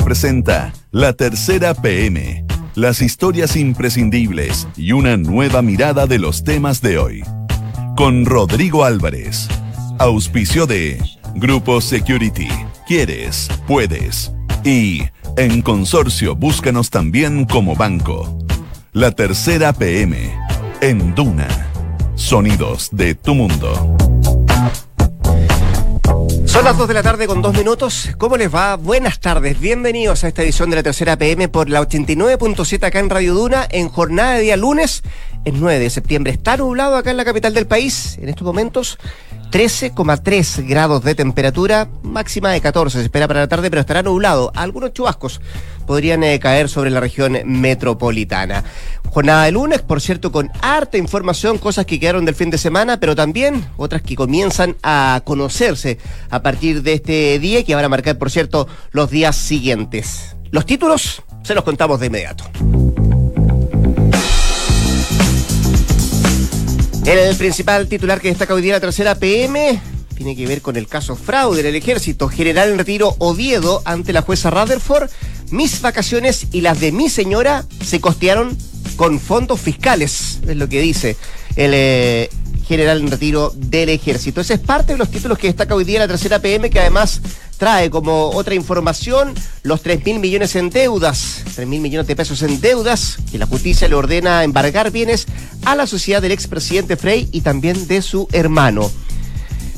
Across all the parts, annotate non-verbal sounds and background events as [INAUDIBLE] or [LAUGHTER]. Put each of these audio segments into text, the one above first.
Presenta La Tercera PM, las historias imprescindibles y una nueva mirada de los temas de hoy. Con Rodrigo Álvarez, auspicio de Grupo Security, quieres, puedes. Y en Consorcio búscanos también como banco. La Tercera PM, en Duna, sonidos de tu mundo. Son las 2 de la tarde con 2 minutos. ¿Cómo les va? Buenas tardes. Bienvenidos a esta edición de la tercera PM por la 89.7 acá en Radio Duna en jornada de día lunes, el 9 de septiembre. Está nublado acá en la capital del país en estos momentos. 13,3 grados de temperatura, máxima de 14 se espera para la tarde, pero estará nublado. Algunos chubascos podrían eh, caer sobre la región metropolitana. Jornada de lunes, por cierto, con harta información, cosas que quedaron del fin de semana, pero también otras que comienzan a conocerse a partir de este día y que van a marcar, por cierto, los días siguientes. Los títulos se los contamos de inmediato. El principal titular que destaca hoy día la tercera PM tiene que ver con el caso fraude en el ejército. General en retiro Oviedo ante la jueza Rutherford. Mis vacaciones y las de mi señora se costearon con fondos fiscales, es lo que dice el eh, general en retiro del ejército. Ese es parte de los títulos que destaca hoy día la tercera PM, que además trae como otra información los 3 mil millones en deudas, 3 mil millones de pesos en deudas, que la justicia le ordena embargar bienes a la sociedad del expresidente Frey y también de su hermano.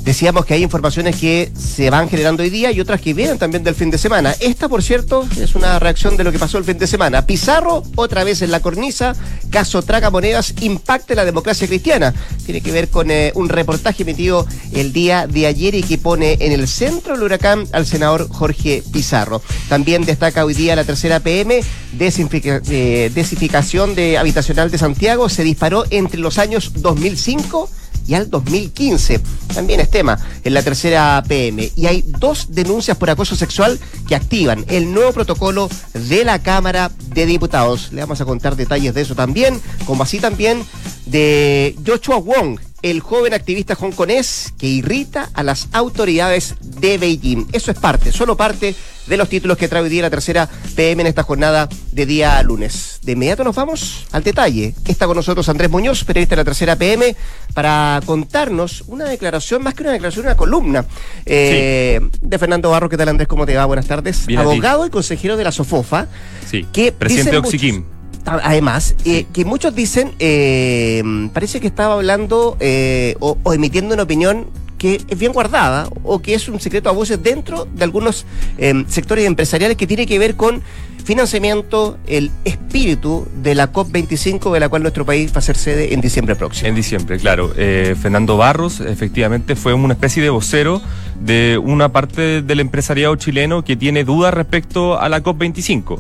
Decíamos que hay informaciones que se van generando hoy día y otras que vienen también del fin de semana. Esta, por cierto, es una reacción de lo que pasó el fin de semana. Pizarro, otra vez en la cornisa, caso Tragamonedas, impacta la democracia cristiana. Tiene que ver con eh, un reportaje emitido el día de ayer y que pone en el centro del huracán al senador Jorge Pizarro. También destaca hoy día la tercera PM, eh, desificación de habitacional de Santiago, se disparó entre los años 2005 y al 2015. También es tema en la tercera PM. Y hay dos denuncias por acoso sexual que activan el nuevo protocolo de la Cámara de Diputados. Le vamos a contar detalles de eso también, como así también de Joshua Wong, el joven activista hongkonés que irrita a las autoridades de Beijing. Eso es parte, solo parte de los títulos que trae hoy día la tercera PM en esta jornada de día lunes. De inmediato nos vamos al detalle. Está con nosotros Andrés Muñoz, periodista de la tercera PM, para contarnos una declaración, más que una declaración, una columna eh, de Fernando Barro. ¿Qué tal Andrés? ¿Cómo te va? Buenas tardes. Abogado y consejero de la SOFOFA. Sí, que presidente Oxiquim además, eh, que muchos dicen, eh, parece que estaba hablando eh, o, emitiendo una opinión que es bien guardada o que es un secreto a voces dentro de algunos sectores empresariales que tiene que ver con financiamiento, el espíritu de la COP25 de la cual nuestro país va a ser sede en diciembre próximo. En diciembre, claro. Fernando Barros efectivamente fue una especie de vocero de una parte del empresariado chileno que tiene dudas respecto a la COP25.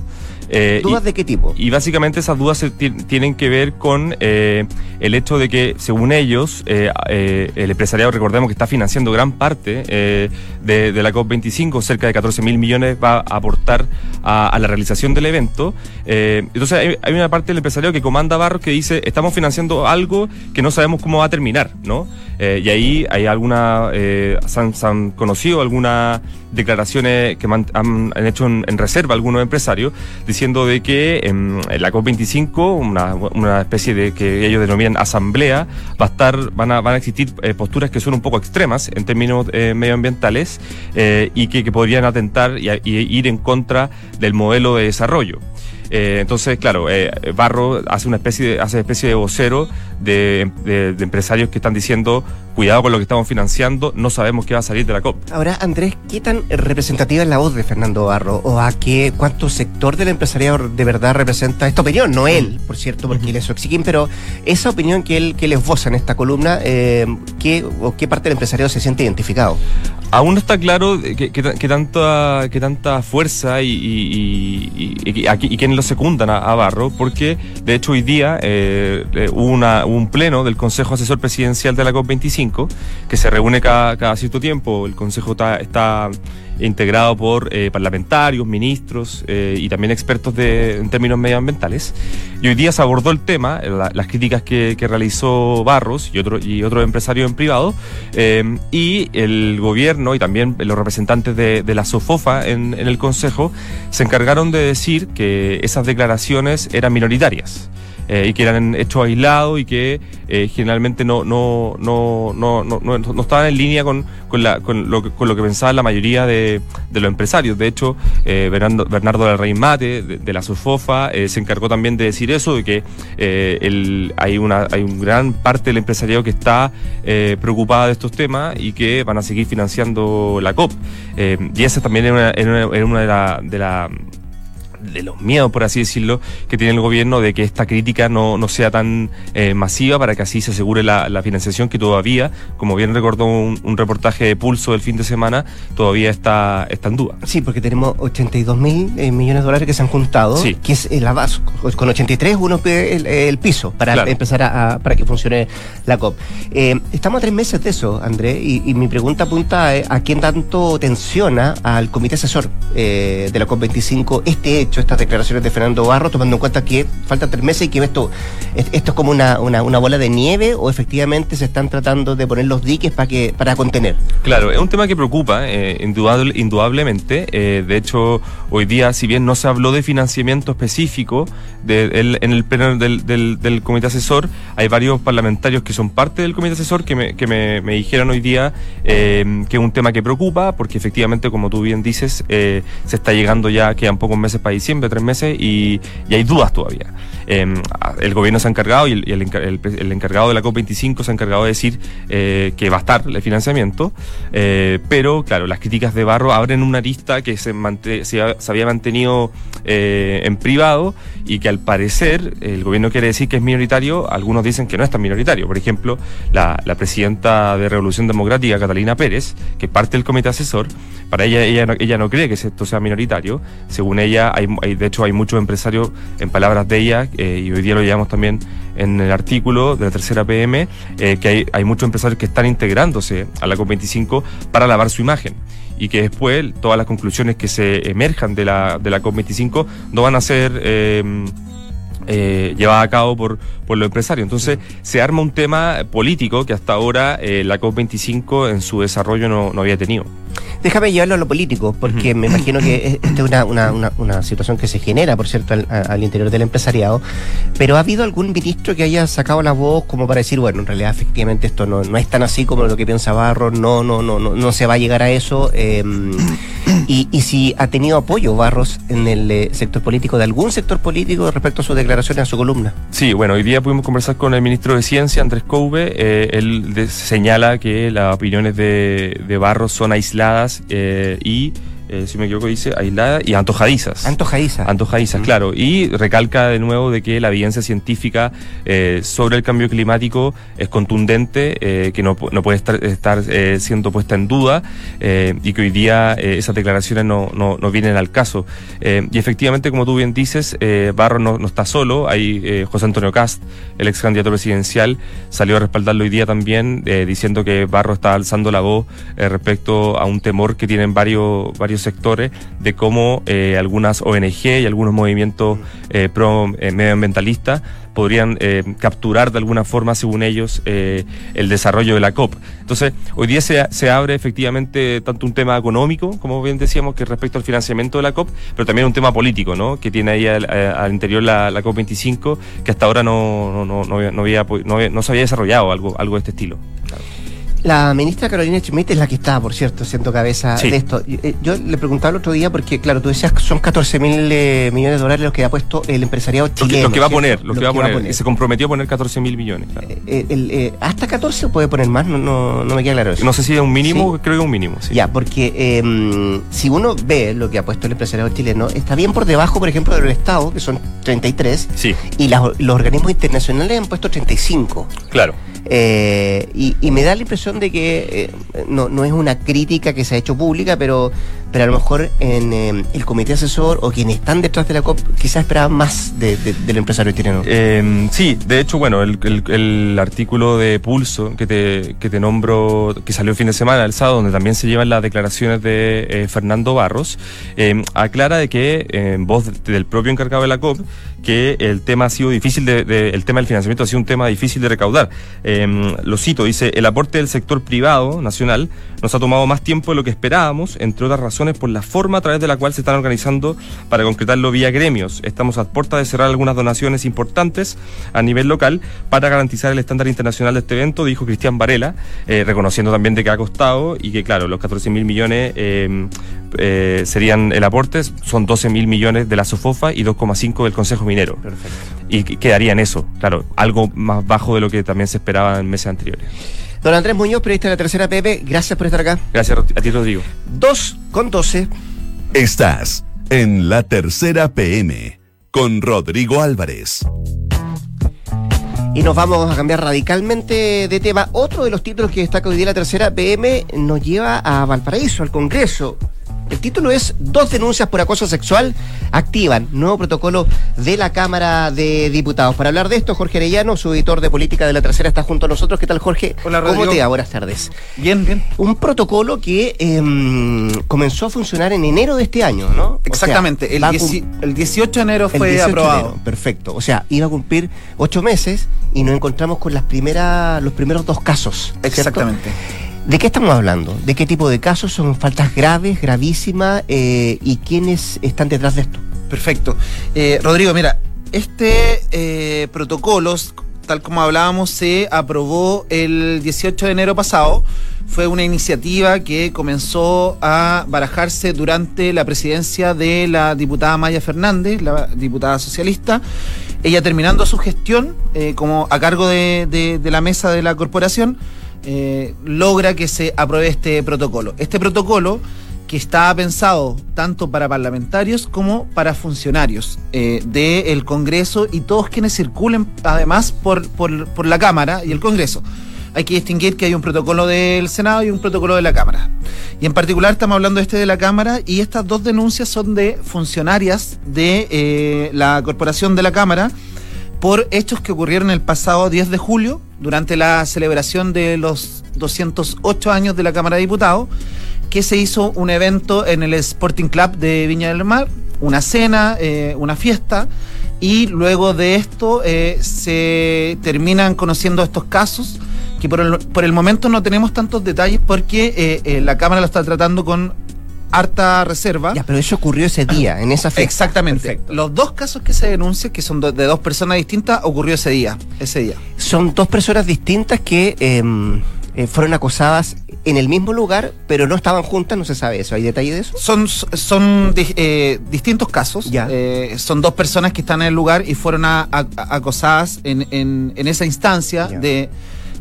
Eh, ¿Dudas de qué tipo? Y básicamente esas dudas tienen que ver con eh, el hecho de que, según ellos, eh, el empresariado, recordemos que está financiando gran parte de, la COP25, cerca de 14 mil millones va a aportar a, la realización del evento. entonces hay, una parte del empresariado que comanda Barros que dice, estamos financiando algo que no sabemos cómo va a terminar, ¿no? Y ahí hay alguna, se han, conocido algunas declaraciones que han, hecho en, en reserva algunos empresarios, diciendo de que en, la COP25, una, una, especie de que ellos denominan asamblea, va a estar, van a, van a existir eh, posturas que son un poco extremas en términos eh, medioambientales eh, y que, que, podrían atentar y, y ir en contra del modelo de desarrollo. Eh, entonces, claro, eh, Barro hace una especie de, hace especie de vocero de, empresarios que están diciendo cuidado con lo que estamos financiando, no sabemos qué va a salir de la COP. Ahora, Andrés, ¿qué tan representativa es la voz de Fernando Barro? ¿O a qué, cuánto sector del empresariado de verdad representa esta opinión? No él, por cierto, porque él es Oxiquín, pero esa opinión que él, que él esboza en esta columna, eh, ¿qué, o qué parte del empresariado se siente identificado? Aún no está claro qué tanta, que tanta fuerza y, y, y, y, lo secundan a, Barro, porque de hecho hoy día eh, eh, hubo, un pleno del Consejo Asesor Presidencial de la COP25 que se reúne cada, cada cierto tiempo. El Consejo está, está integrado por eh, parlamentarios, ministros eh, y también expertos de, en términos medioambientales. Y hoy día se abordó el tema, las críticas que, realizó Barros y, otro, y otros empresarios en privado, y el gobierno y también los representantes de, la SOFOFA en, en el Consejo se encargaron de decir que esas declaraciones eran minoritarias. Eh, y que eran hechos aislados y que eh, generalmente no, no, no, no, no, no, estaban en línea con, con, la, con, lo, que, con lo que pensaban la mayoría de, de los empresarios. De hecho, eh, Bernardo, Bernardo del Rey Mate, de, la SOFOFA, se encargó también de decir eso, de que el, hay, una, hay un gran parte del empresariado que está preocupada de estos temas y que van a seguir financiando la COP. y esa también era una, era una, de las de la de los miedos, por así decirlo, que tiene el gobierno de que esta crítica no, no sea tan eh, masiva para que así se asegure la, financiación que todavía, como bien recordó un, reportaje de Pulso del fin de semana, todavía está, está en duda. Sí, porque tenemos 82 mil eh, millones de dólares que se han juntado, que es la base. Con 83 uno pide el, piso para empezar a, para que funcione la COP. Eh, estamos a tres meses de eso, André, y, mi pregunta apunta a, a quién tanto tensiona al comité asesor de la COP25 este hecho estas declaraciones de Fernando Barro, tomando en cuenta que faltan tres meses y que esto, esto es como una, una, bola de nieve o efectivamente se están tratando de poner los diques para que para contener? Claro, es un tema que preocupa, eh, indudable, indudablemente. Eh, de hecho, hoy día, si bien no se habló de financiamiento específico en el pleno del, del, comité asesor, hay varios parlamentarios que son parte del comité asesor que me, que me, dijeron hoy día eh, que es un tema que preocupa, porque efectivamente, como tú bien dices, se está llegando ya, quedan pocos meses para diciembre, tres meses, y, y hay dudas todavía. Em, el gobierno se ha encargado y, el, el, encargado de la COP25 se ha encargado de decir eh, que va a estar el financiamiento, eh, pero claro, las críticas de Barro abren una lista que se, se, había mantenido eh, en privado y que al parecer el gobierno quiere decir que es minoritario, algunos dicen que no es tan minoritario. Por ejemplo, la, presidenta de Revolución Democrática, Catalina Pérez, que parte del comité asesor, para ella ella no, ella no cree que esto sea minoritario. Según ella, hay, de hecho hay muchos empresarios, en palabras de ella, eh, y hoy día lo llevamos también en el artículo de la tercera PM, eh, que hay, hay muchos empresarios que están integrándose a la COP25 para lavar su imagen y que después todas las conclusiones que se emerjan de la, de la COP25 no van a ser eh, eh, llevada a cabo por, por los empresarios. Entonces se arma un tema político que hasta ahora eh, la COP25 en su desarrollo no, no había tenido. Déjame llevarlo a lo político, porque me imagino que esta es una, una, una, situación que se genera, por cierto, al, interior del empresariado. Pero ¿ha habido algún ministro que haya sacado la voz como para decir, bueno, en realidad efectivamente esto no, no es tan así como lo que piensa Barro, no, no, no, no, no se va a llegar a eso? Em, y, y, si ha tenido apoyo Barros en el eh, sector político, de algún sector político respecto a sus declaraciones a su columna. Sí, bueno, hoy día pudimos conversar con el ministro de Ciencia, Andrés Couve. Eh, él señala que las opiniones de, de Barros son aisladas eh, y eh, si me equivoco, dice aislada y antojadizas. Antojadizas. Antojadizas, claro. Y recalca de nuevo de que la evidencia científica eh, sobre el cambio climático es contundente, eh, que no, no, puede estar, estar siendo puesta en duda y que hoy día esas declaraciones no, no, no, vienen al caso. y efectivamente, como tú bien dices, Barro no, no, está solo. Hay José Antonio Cast, el ex candidato presidencial, salió a respaldarlo hoy día también, diciendo que Barro está alzando la voz respecto a un temor que tienen varios, varios sectores de cómo eh, algunas ONG y algunos movimientos eh, pro eh, medioambientalistas podrían capturar de alguna forma, según ellos, el desarrollo de la COP. Entonces, hoy día se, se, abre efectivamente tanto un tema económico, como bien decíamos, que respecto al financiamiento de la COP, pero también un tema político, ¿no? Que tiene ahí al, interior la, la, COP25, que hasta ahora no, había, no, se había desarrollado algo de este estilo. La ministra Carolina Schmidt es la que está, por cierto, siendo cabeza de esto. Eh, yo, le preguntaba el otro día, porque claro, tú decías que son 14 mil eh, millones de dólares los que ha puesto el empresariado chileno. Lo que, va a poner, lo, que, va a poner. Se comprometió a poner 14 mil millones. Eh, ¿Hasta 14 o puede poner más? No, no, no, me queda claro eso. No sé si es un mínimo, creo que es un mínimo. Sí. Ya, porque em, si uno ve lo que ha puesto el empresariado chileno, está bien por debajo, por ejemplo, del Estado, que son 33, sí. y los organismos internacionales han puesto 35. Claro. Eh, y, me da la impresión de que eh, no, no es una crítica que se ha hecho pública, pero pero a lo mejor en eh, el comité asesor o quienes están detrás de la COP quizás esperaban más del empresario chileno. Eh, sí, de hecho, bueno, el, artículo de Pulso que te, que te nombro, que salió el fin de semana, el sábado, donde también se llevan las declaraciones de Fernando Barros, aclara de que, en voz del propio encargado de la COP, que el tema ha sido difícil de, el tema del financiamiento ha sido un tema difícil de recaudar. lo cito, dice, el aporte del sector privado nacional nos ha tomado más tiempo de lo que esperábamos, entre otras razones por la forma a través de la cual se están organizando para concretarlo vía gremios. Estamos a puerta de cerrar algunas donaciones importantes a nivel local para garantizar el estándar internacional de este evento, dijo Cristian Varela, eh, reconociendo también de que ha costado y que, claro, los 14 mil millones eh, eh, serían el aporte, son 12 mil millones de la SOFOFA y 2,5 del Consejo Minero. Perfecto. Y quedaría en eso, claro, algo más bajo de lo que también se esperaba en meses anteriores. Don Andrés Muñoz, periodista de la tercera PP, gracias por estar acá. Gracias a ti, Rodrigo. Dos con doce. Estás en la tercera PM con Rodrigo Álvarez. Y nos vamos a cambiar radicalmente de tema. Otro de los títulos que destaca hoy día la tercera PM nos lleva a Valparaíso, al Congreso. El título es Dos denuncias por acoso sexual activan nuevo protocolo de la Cámara de Diputados. Para hablar de esto, Jorge Arellano, su editor de política de la tercera, está junto a nosotros. ¿Qué tal, Jorge? Hola, Rodrigo. ¿Cómo te va? Buenas tardes. Bien, bien. Un protocolo que em, comenzó a funcionar en enero de este año, ¿no? Exactamente. el, 18 de enero fue aprobado. perfecto. O sea, iba a cumplir ocho meses y nos encontramos con las primeras, los primeros dos casos. Exactamente. ¿De qué estamos hablando? ¿De qué tipo de casos? ¿Son faltas graves, gravísimas? Eh, ¿Y quiénes están detrás de esto? Perfecto. Eh, Rodrigo, mira, este eh, protocolo, tal como hablábamos, se aprobó el 18 de enero pasado. Fue una iniciativa que comenzó a barajarse durante la presidencia de la diputada Maya Fernández, la diputada socialista. Ella terminando su gestión como a cargo de la mesa de la corporación eh, logra que se apruebe este protocolo. Este protocolo que está pensado tanto para parlamentarios como para funcionarios eh, del Congreso y todos quienes circulen además por, por, la Cámara y el Congreso. Hay que distinguir que hay un protocolo del Senado y un protocolo de la Cámara. Y en particular estamos hablando este de la Cámara y estas dos denuncias son de funcionarias de eh, la Corporación de la Cámara por hechos que ocurrieron el pasado 10 de julio, durante la celebración de los 208 años de la Cámara de Diputados, que se hizo un evento en el Sporting Club de Viña del Mar, una cena, eh, una fiesta, y luego de esto eh, se terminan conociendo estos casos que por el, momento no tenemos tantos detalles porque eh, la Cámara lo está tratando con harta reserva. Ya, pero eso ocurrió ese día, en esa fecha. Exactamente. Los dos casos que se denuncian, que son de dos personas distintas, ocurrió ese día, ese día. Son dos personas distintas que em, eh, fueron acosadas en el mismo lugar, pero no estaban juntas, no se sabe eso. ¿Hay detalle de eso? Son, son eh, distintos casos. Ya. Eh, son dos personas que están en el lugar y fueron acosadas en, en, esa instancia de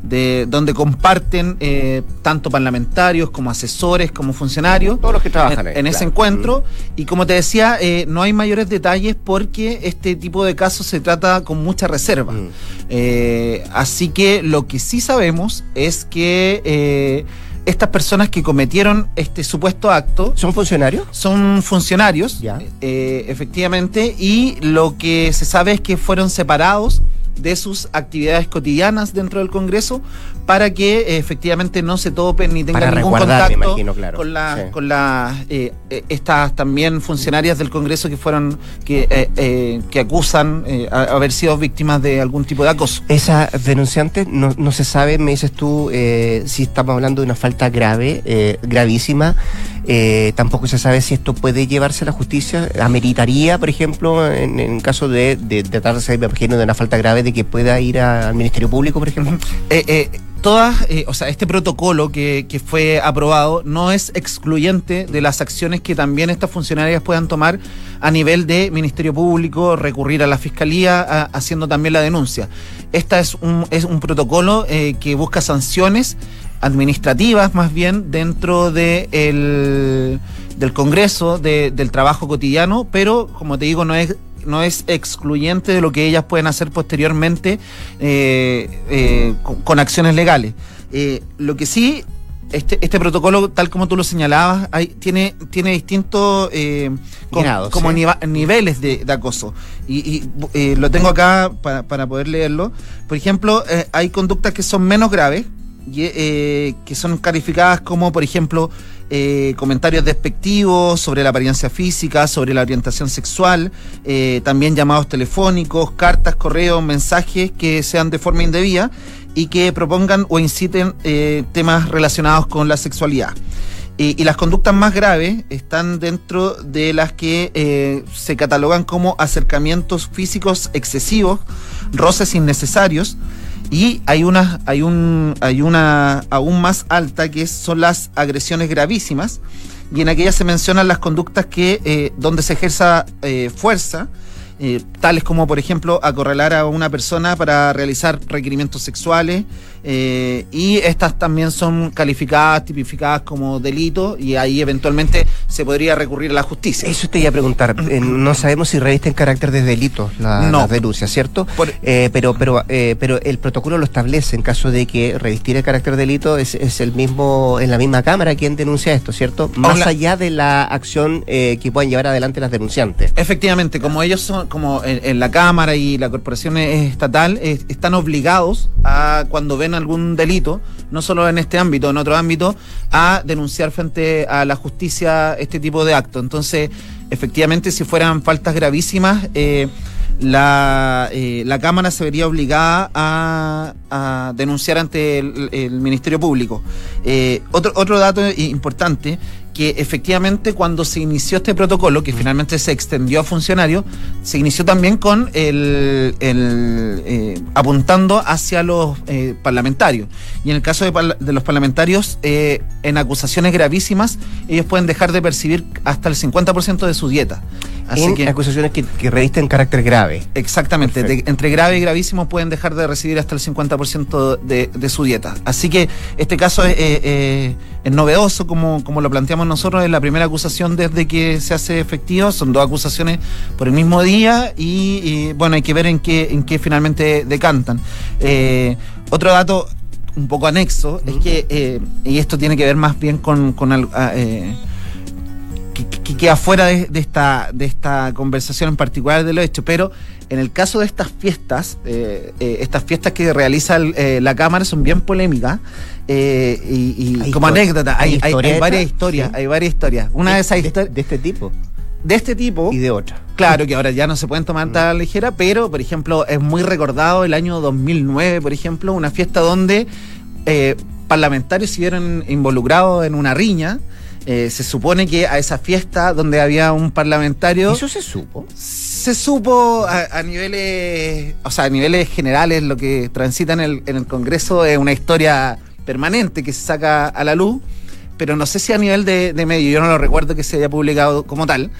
de donde comparten eh, tanto parlamentarios como asesores como funcionarios todos los que trabajan en, ese encuentro mm. y como te decía eh, no hay mayores detalles porque este tipo de casos se trata con mucha reserva mm. eh, así que lo que sí sabemos es que estas personas que cometieron este supuesto acto. ¿Son funcionarios? Son funcionarios, efectivamente, y lo que se sabe es que fueron separados de sus actividades cotidianas dentro del Congreso para que eh, efectivamente no se topen ni tengan ningún contacto con la, con la eh, eh, estas también funcionarias del Congreso que fueron que, que acusan haber sido víctimas de algún tipo de acoso. Esa denunciante no, no se sabe, me dices tú, si estamos hablando de una falta grave, gravísima. tampoco se sabe si esto puede llevarse a la justicia. Ameritaría, por ejemplo, en, en caso de, de, de tratarse, me imagino, de una falta grave de que pueda ir al Ministerio Público, por ejemplo? Eh, eh, todas, eh, o sea, este protocolo que, fue aprobado no es excluyente de las acciones que también estas funcionarias puedan tomar a nivel de Ministerio Público, recurrir a la Fiscalía, haciendo también la denuncia. Esta es un, es un protocolo que busca sanciones administrativas más bien dentro de del Congreso, del trabajo cotidiano, pero como te digo, no es no es excluyente de lo que ellas pueden hacer posteriormente eh, eh, con, con acciones legales. Eh, lo que sí este, este protocolo, tal como tú lo señalabas, hay, tiene, tiene distintos eh, Grados, como sí. niva- niveles de, de acoso. Y, y, lo tengo acá para, para poder leerlo. Por ejemplo, hay conductas que son menos graves, y, que son calificadas como, por ejemplo, eh, comentarios despectivos sobre la apariencia física, sobre la orientación sexual, eh, también llamados telefónicos, cartas, correos, mensajes que sean de forma indebida y que propongan o inciten eh, temas relacionados con la sexualidad. Y, las conductas más graves están dentro de las que se catalogan como acercamientos físicos excesivos, roces innecesarios, y hay una, hay un, hay una aún más alta que son las agresiones gravísimas, y en aquellas se mencionan las conductas que eh, donde se ejerza eh, fuerza, eh, tales como por ejemplo acorralar a una persona para realizar requerimientos sexuales eh, y estas también son calificadas, tipificadas como delito y ahí eventualmente se podría recurrir a la justicia. Eso te iba a preguntar. Eh, no sabemos si revisten carácter de delito la, No. las denuncias, ¿cierto? Por- Eh, pero, pero, pero el protocolo lo establece en caso de que revestir el carácter de delito es, es el mismo, en la misma cámara quien denuncia esto, ¿cierto? Más Hola. allá de la acción que puedan llevar adelante las denunciantes. Efectivamente, como ellos son, como en, en la Cámara y la corporación es estatal, están obligados a, cuando ven algún delito, no solo en este ámbito, en otro ámbito, a denunciar frente a la justicia este tipo de actos. Entonces, efectivamente, si fueran faltas gravísimas, eh, la, eh, la Cámara se vería obligada a, a denunciar ante el, el Ministerio Público. Eh, otro, otro dato importante, que efectivamente cuando se inició este protocolo, que finalmente se extendió a funcionarios, se inició también con el, el, eh, apuntando hacia los eh, parlamentarios. Y en el caso de, los parlamentarios, eh, en acusaciones gravísimas, ellos pueden dejar de percibir hasta el 50% de su dieta. Así en que acusaciones que, que revisten carácter grave. Exactamente, de- entre grave y gravísimo pueden dejar de recibir hasta el 50% de, de su dieta. Así que este caso es, eh, eh, es novedoso, como, como lo planteamos nosotros, es la primera acusación desde que se hace efectivo, son dos acusaciones por el mismo día y, y, bueno, hay que ver en qué, en qué finalmente decantan. Eh, otro dato un poco anexo es que, eh, y esto tiene que ver más bien con... con ah, eh, que, que queda fuera de, de esta, de esta conversación en particular de lo hecho, pero en el caso de estas fiestas, eh, eh, estas fiestas que realiza el- eh, la Cámara son bien polémicas eh, y, y como anécdota, hay hay, hay- varias historias, sí. hay varias historias. Una de esas de, historias de este tipo de este tipo, y de otra. claro que ahora ya no se pueden tomar tan a la ligera, pero por ejemplo es muy recordado el año 2009, por ejemplo, una fiesta donde eh, parlamentarios se vieron involucrados en una riña. Eh, se supone que a esa fiesta donde había un parlamentario Eso se supo. se supo a, a niveles, o sea, a niveles generales lo que transita en el, en el Congreso es una historia permanente que se saca a la luz, pero no sé si a nivel de, medio, yo no lo recuerdo que se haya publicado como tal,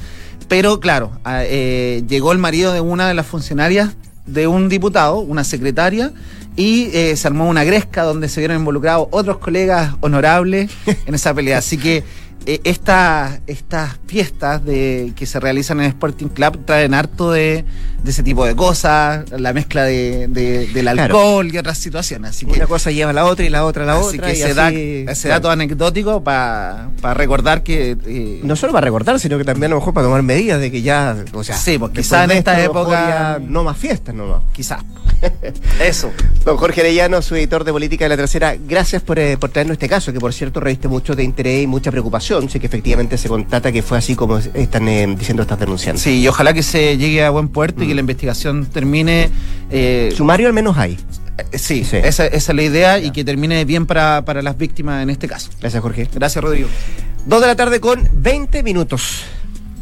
pero claro, a- eh, llegó el marido de una de las funcionarias de un diputado, una secretaria, y eh, se armó una gresca donde se vieron involucrados otros colegas honorables en esa pelea. Así que eh, esta- estas fiestas de, que se realizan en Sporting Club traen harto de, de ese tipo de cosas, la mezcla de, de- del Claro. alcohol y otras situaciones. Así que, Una cosa lleva a la otra y la otra a la así otra. que y ese, así, da- ese claro. dato anecdótico para recordar que... eh, No solo para recordar, sino que también a lo mejor para tomar medidas de que ya, o sea, Sí, porque después quizá en esta época- no más fiestas nomás. quizás. [LAUGHS] Eso. Don Jorge Arellano, su editor de política de la tercera, gracias por, eh, por traernos este caso, que por cierto reviste mucho de interés y mucha preocupación. Sé que efectivamente se contata que fue así como están eh, diciendo estas denunciantes. Sí, y ojalá que se llegue a buen puerto y que la investigación termine... eh, Sumario al menos hay. eh, sí, Sí. Esa, esa es la idea y que termine bien para, para las víctimas en este caso. Gracias, Jorge. Gracias, Rodrigo. Dos de la tarde con 20 minutos.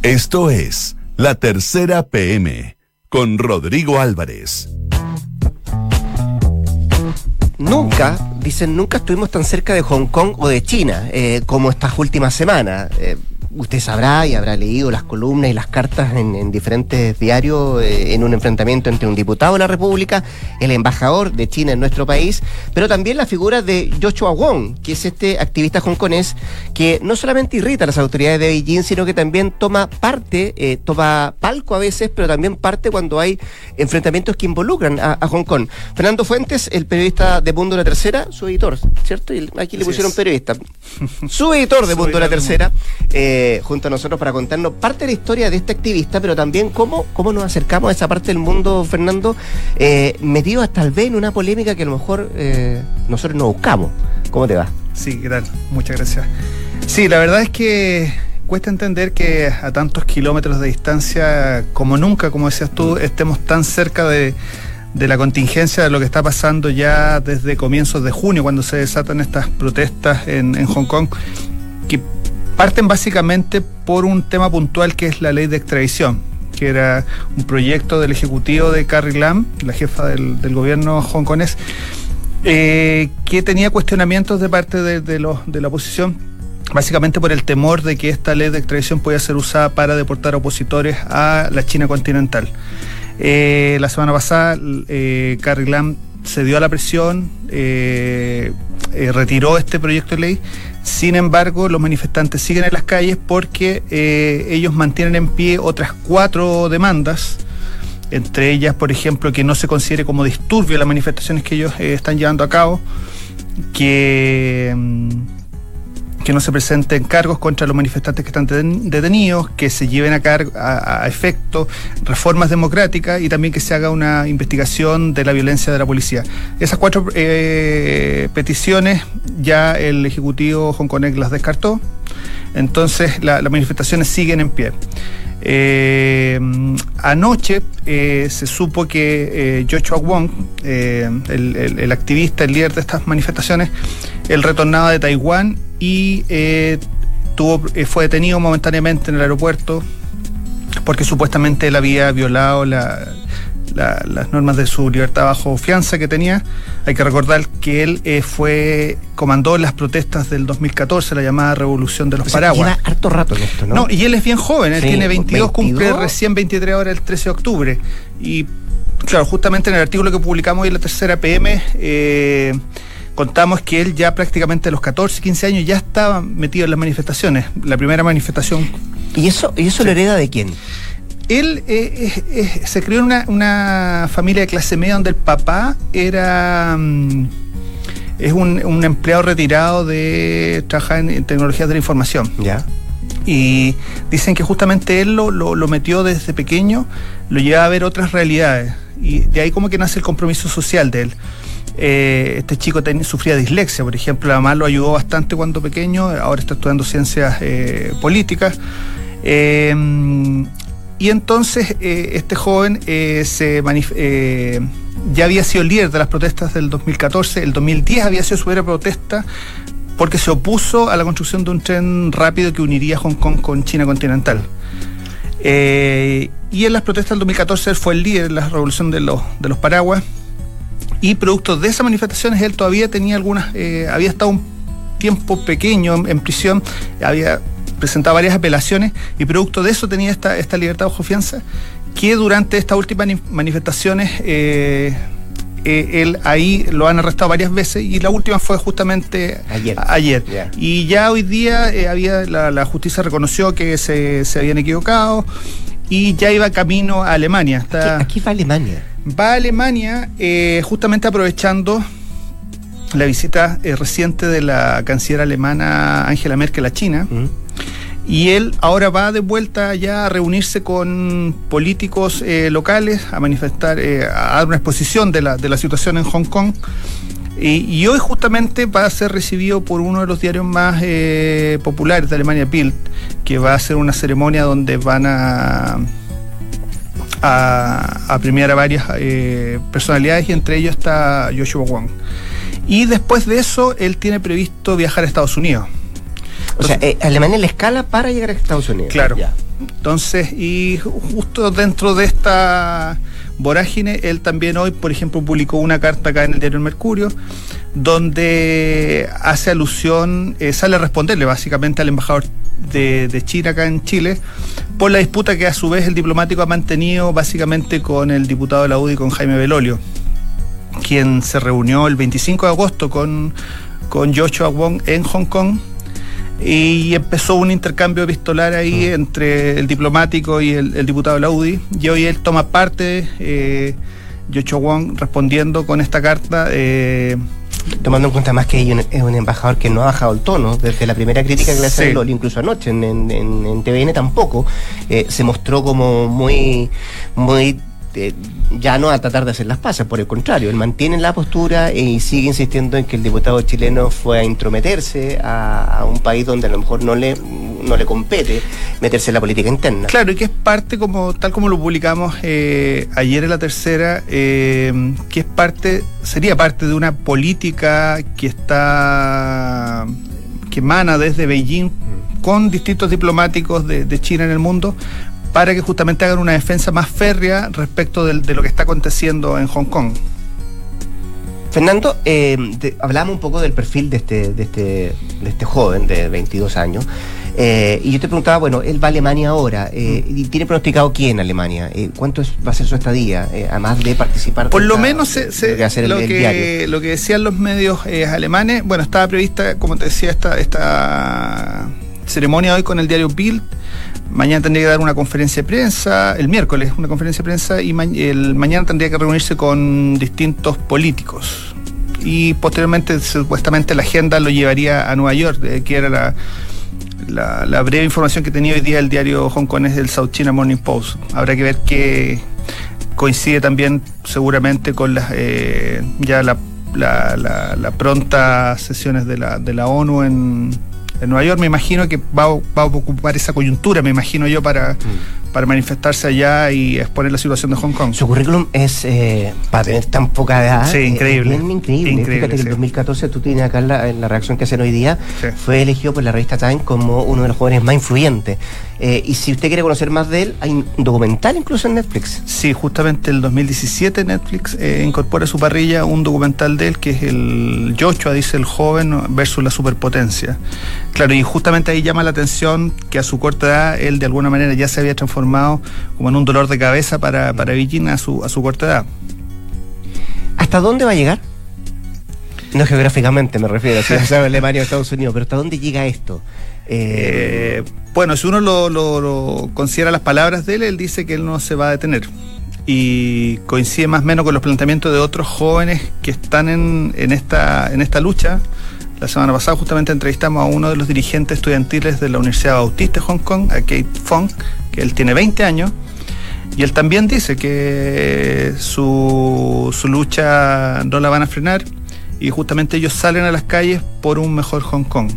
Esto es La Tercera PM con Rodrigo Álvarez. Nunca, dicen, nunca estuvimos tan cerca de Hong Kong o de China eh, como estas últimas semanas. Eh, usted sabrá y habrá leído las columnas y las cartas en, diferentes diarios eh, en un enfrentamiento entre un diputado de la República, el embajador de China en nuestro país, pero también la figura de Joshua Wong, que es este activista hongkonés que no solamente irrita a las autoridades de Beijing, sino que también toma parte, eh, toma palco a veces, pero también parte cuando hay enfrentamientos que involucran a, Hong Kong. Fernando Fuentes, el periodista de Mundo de la Tercera, su editor, ¿cierto? Y aquí le pusieron periodista. Su editor de Mundo de la Tercera, eh, junto a nosotros para contarnos parte de la historia de este activista, pero también cómo, cómo nos acercamos a esa parte del mundo, Fernando, eh, metido hasta tal vez en una polémica que a lo mejor eh, nosotros no buscamos. ¿Cómo te va? Sí, ¿qué tal? Muchas gracias. Sí, la verdad es que cuesta entender que a tantos kilómetros de distancia, como nunca, como decías tú, estemos tan cerca de, la contingencia de lo que está pasando ya desde comienzos de junio, cuando se desatan estas protestas en, en Hong Kong, que parten básicamente por un tema puntual que es la ley de extradición que era un proyecto del ejecutivo de Carrie Lam, la jefa del, gobierno hongkonés, eh, que tenía cuestionamientos de parte de, de, los, de la oposición básicamente por el temor de que esta ley de extradición pueda ser usada para deportar opositores a la China continental. Eh, la semana pasada, eh, Carrie Lam dio a la presión, eh, eh, retiró este proyecto de ley. Sin embargo, los manifestantes siguen en las calles porque ellos mantienen en pie otras cuatro demandas entre ellas, por ejemplo, que no se considere como disturbio las manifestaciones que ellos están llevando a cabo, que mm, que no se presenten cargos contra los manifestantes que están detenidos, que se lleven a, cargo, a, efecto reformas democráticas y también que se haga una investigación de la violencia de la policía. Esas cuatro eh, peticiones ya el Ejecutivo hongkonés las descartó, entonces las manifestaciones siguen en pie. Eh, anoche eh, se supo que Joshua Wong, el, activista, el líder de estas manifestaciones, él retornaba de Taiwán y eh, tuvo, eh, fue detenido momentáneamente en el aeropuerto porque supuestamente él había violado las normas de su libertad bajo fianza que tenía. Hay que recordar que él eh, fue comandó las protestas del 2014, la llamada Revolución de los Paraguas. Lleva harto rato esto, ¿no? No, y él es bien joven, él tiene 22, cumple recién 23 horas el 13 de octubre. Y claro, justamente en el artículo que publicamos hoy en la tercera PM, eh, contamos que él ya prácticamente a los 14, 15 años ya estaba metido en las manifestaciones. La primera manifestación. ¿Y eso, y eso lo hereda de quién? Él eh, se crió en una, familia de clase media donde el papá era. Mm, es un, empleado retirado de trabajar en, tecnologías de la información. Ya. Y dicen que justamente él lo, lo, metió desde pequeño, lo lleva a ver otras realidades. Y de ahí como que nace el compromiso social de él. Eh, este chico sufría dislexia, por ejemplo, mamá lo ayudó bastante cuando pequeño, ahora está estudiando ciencias eh, políticas. Eh, y entonces este joven se ya había sido líder de las protestas del 2014, el 2010 había sido su primera protesta porque se opuso a la construcción de un tren rápido que uniría Hong Kong con China continental. y en las protestas del 2014 él fue el líder de la revolución de los paraguas y producto de esas manifestaciones él todavía tenía algunas, eh, había estado un tiempo pequeño en, prisión, había presentado varias apelaciones y producto de eso tenía esta, esta libertad bajo fianza, que durante estas últimas manifestaciones eh, eh, él ahí lo han arrestado varias veces y la última fue justamente ayer. Y ya hoy día había la, justicia reconoció que se, se, habían equivocado y ya iba camino a Alemania. Está, aquí va Alemania va a Alemania eh, justamente aprovechando la visita eh, reciente de la canciller alemana Angela Merkel a China. Y él ahora va de vuelta ya a reunirse con políticos eh, locales, a manifestar, a dar una exposición de la, de la situación en Hong Kong. Y, hoy justamente va a ser recibido por uno de los diarios más populares de Alemania, Bild, que va a hacer una ceremonia donde van a a, premiar a varias eh, personalidades y entre ellos está Joshua Wong. Y después de eso, él tiene previsto viajar a Estados Unidos. o sea, eh, Alemania la escala para llegar a Estados Unidos. Claro. Entonces, y justo dentro de esta vorágine, él también hoy, por ejemplo, publicó una carta acá en el diario Mercurio, donde hace alusión, eh, sale a responderle básicamente al embajador de, de China acá en Chile, por la disputa que a su vez el diplomático ha mantenido básicamente con el diputado de la UDI, con Jaime Belolio, quien se reunió el 25 de agosto con, con Joshua Wong en Hong Kong y empezó un intercambio epistolar ahí entre el diplomático y el, el diputado de la UDI y hoy él toma parte, eh, Joshua Wong respondiendo con esta carta. eh, Tomando en cuenta más que es un embajador que no ha bajado el tono desde la primera crítica que le hace Sí. Loli, incluso anoche en, en, en- en TVN tampoco, eh, se mostró como muy, muy eh, ya no a tratar de hacer las paces, por el contrario, él mantiene la postura y sigue insistiendo en que el diputado chileno fue a intrometerse a, a un país donde a lo mejor no le, no le compete meterse en la política interna. Claro, y que es parte, como tal como lo publicamos eh, ayer en la tercera, eh, que es parte, sería parte de una política que está, que emana desde Beijing con distintos diplomáticos de, de China en el mundo para que justamente hagan una defensa más férrea respecto de, lo que está aconteciendo en Hong Kong. Fernando, eh, hablamos un poco del perfil de este, de este, de este joven de 22 años. eh, y yo te preguntaba, bueno, él va a Alemania ahora. eh, Mm. ¿Y tiene pronosticado qué en Alemania? Eh, ¿Cuánto es- va a ser su estadía? además de participar. Por lo esta- menos se- lo que hacer el- lo, que, diario. lo que decían los medios alemanes, bueno, estaba prevista, como te decía, esta, esta ceremonia hoy con el diario Bild. Mañana tendría que dar una conferencia de prensa, el miércoles una conferencia de prensa y ma- el mañana tendría que reunirse con distintos políticos. Y posteriormente, supuestamente, la agenda lo llevaría a Nueva York, eh, que era la, la, la breve información que tenía hoy día el diario hongkonés del South China Morning Post. Habrá que ver qué coincide también seguramente con las eh, ya la, la, la, la pronta sesiones de la, de la ONU en, en Nueva York. Me imagino que va, a- ocupar esa coyuntura, me imagino yo, para, para manifestarse allá y exponer la situación de Hong Kong. Su currículum es, eh, para tener tan poca edad, Sí, eh, increíble. bien increíble. Increíble, Fíjate que en sí. 2014, tú tienes acá la, la reacción que hacen hoy día, Sí. fue elegido por la revista Time como uno de los jóvenes más influyentes. Eh, y si usted quiere conocer más de él, hay un documental incluso en Netflix. Sí, justamente el 2017 Netflix eh, incorpora a su parrilla un documental de él que es el Joshua, dice el joven versus la superpotencia. Claro, y justamente ahí llama la atención que a su corta edad él de alguna manera ya se había transformado como en un dolor de cabeza para, para Beijing a su, a su corta edad. ¿Hasta dónde va a llegar? No geográficamente me refiero, si es Alemania o Estados Unidos, pero ¿hasta dónde llega esto? Eh, Eh, bueno, si uno lo, lo- lo considera las palabras de él, él dice que él no se va a detener. Y coincide más o menos con los planteamientos de otros jóvenes que están en, en esta, en esta lucha. La semana pasada justamente entrevistamos a uno de los dirigentes estudiantiles de la Universidad Bautista de Hong Kong, a Kate Fong, que él tiene 20 años. Y él también dice que su, su lucha no la van a frenar y justamente ellos salen a las calles por un mejor Hong Kong.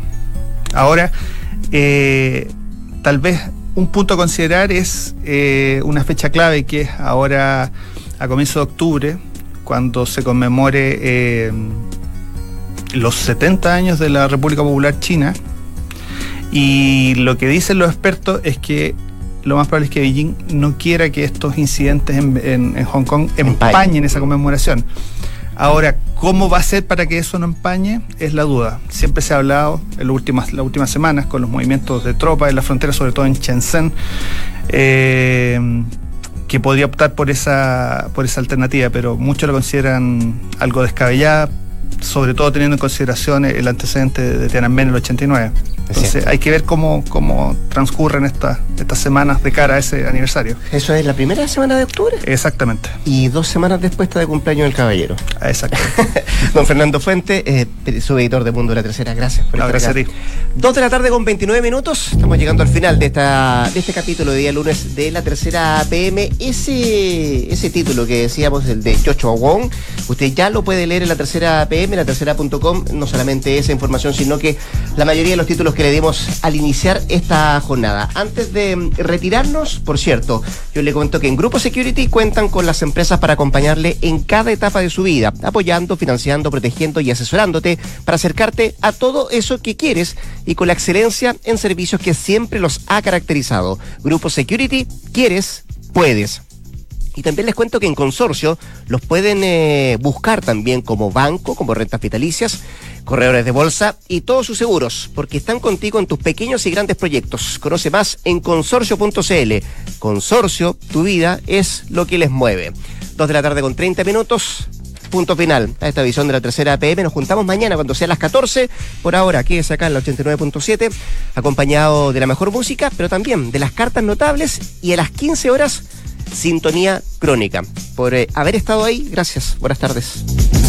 Ahora, eh, tal vez un punto a considerar es eh, una fecha clave que es ahora a comienzo de octubre, cuando se conmemore eh, los 70 años de la República Popular China. Y lo que dicen los expertos es que lo más probable es que Beijing no quiera que estos incidentes en, en- en Hong Kong Empañen. esa conmemoración. Ahora, ¿cómo va a ser para que eso no empañe? Es la duda. Siempre se ha hablado en las últimas, las últimas semanas con los movimientos de tropas en la frontera, sobre todo en Shenzhen, eh, que podría optar por esa, por esa alternativa, pero muchos lo consideran algo descabellada, sobre todo teniendo en consideración el antecedente de Tiananmen en el 89. Entonces hay que ver cómo, cómo transcurren estas estas semanas de cara a ese aniversario. Eso es la primera semana de octubre. Exactamente. Y dos semanas después está de cumpleaños del caballero. Exacto. [LAUGHS] Don Fernando Fuente, eh, su editor de Mundo de la Tercera, gracias por No, estar gracias acá. a ti. Dos de la tarde con 29 minutos. Estamos llegando al final de esta de este capítulo de día lunes de la tercera PM. Ese, ese título que decíamos, el de Chocho Wong, usted ya lo puede leer en la tercera PM, la tercera.com. No solamente esa información, sino que la mayoría de los títulos que le dimos al iniciar esta jornada. Antes de mm, retirarnos, por cierto, yo le cuento que en Grupo Security cuentan con las empresas para acompañarle en cada etapa de su vida, apoyando, financiando, protegiendo y asesorándote para acercarte a todo eso que quieres y con la excelencia en servicios que siempre los ha caracterizado. Grupo Security, quieres, puedes. Y también les cuento que en consorcio los pueden eh, buscar también como banco, como rentas vitalicias, Corredores de bolsa y todos sus seguros, porque están contigo en tus pequeños y grandes proyectos. Conoce más en consorcio.cl. Consorcio, tu vida es lo que les mueve. Dos de la tarde con 30 minutos. Punto final a esta visión de la tercera PM. Nos juntamos mañana cuando sea las 14. Por ahora, quédese acá en la 89.7, acompañado de la mejor música, pero también de las cartas notables y a las 15 horas, sintonía crónica. Por eh, haber estado ahí, gracias. Buenas tardes.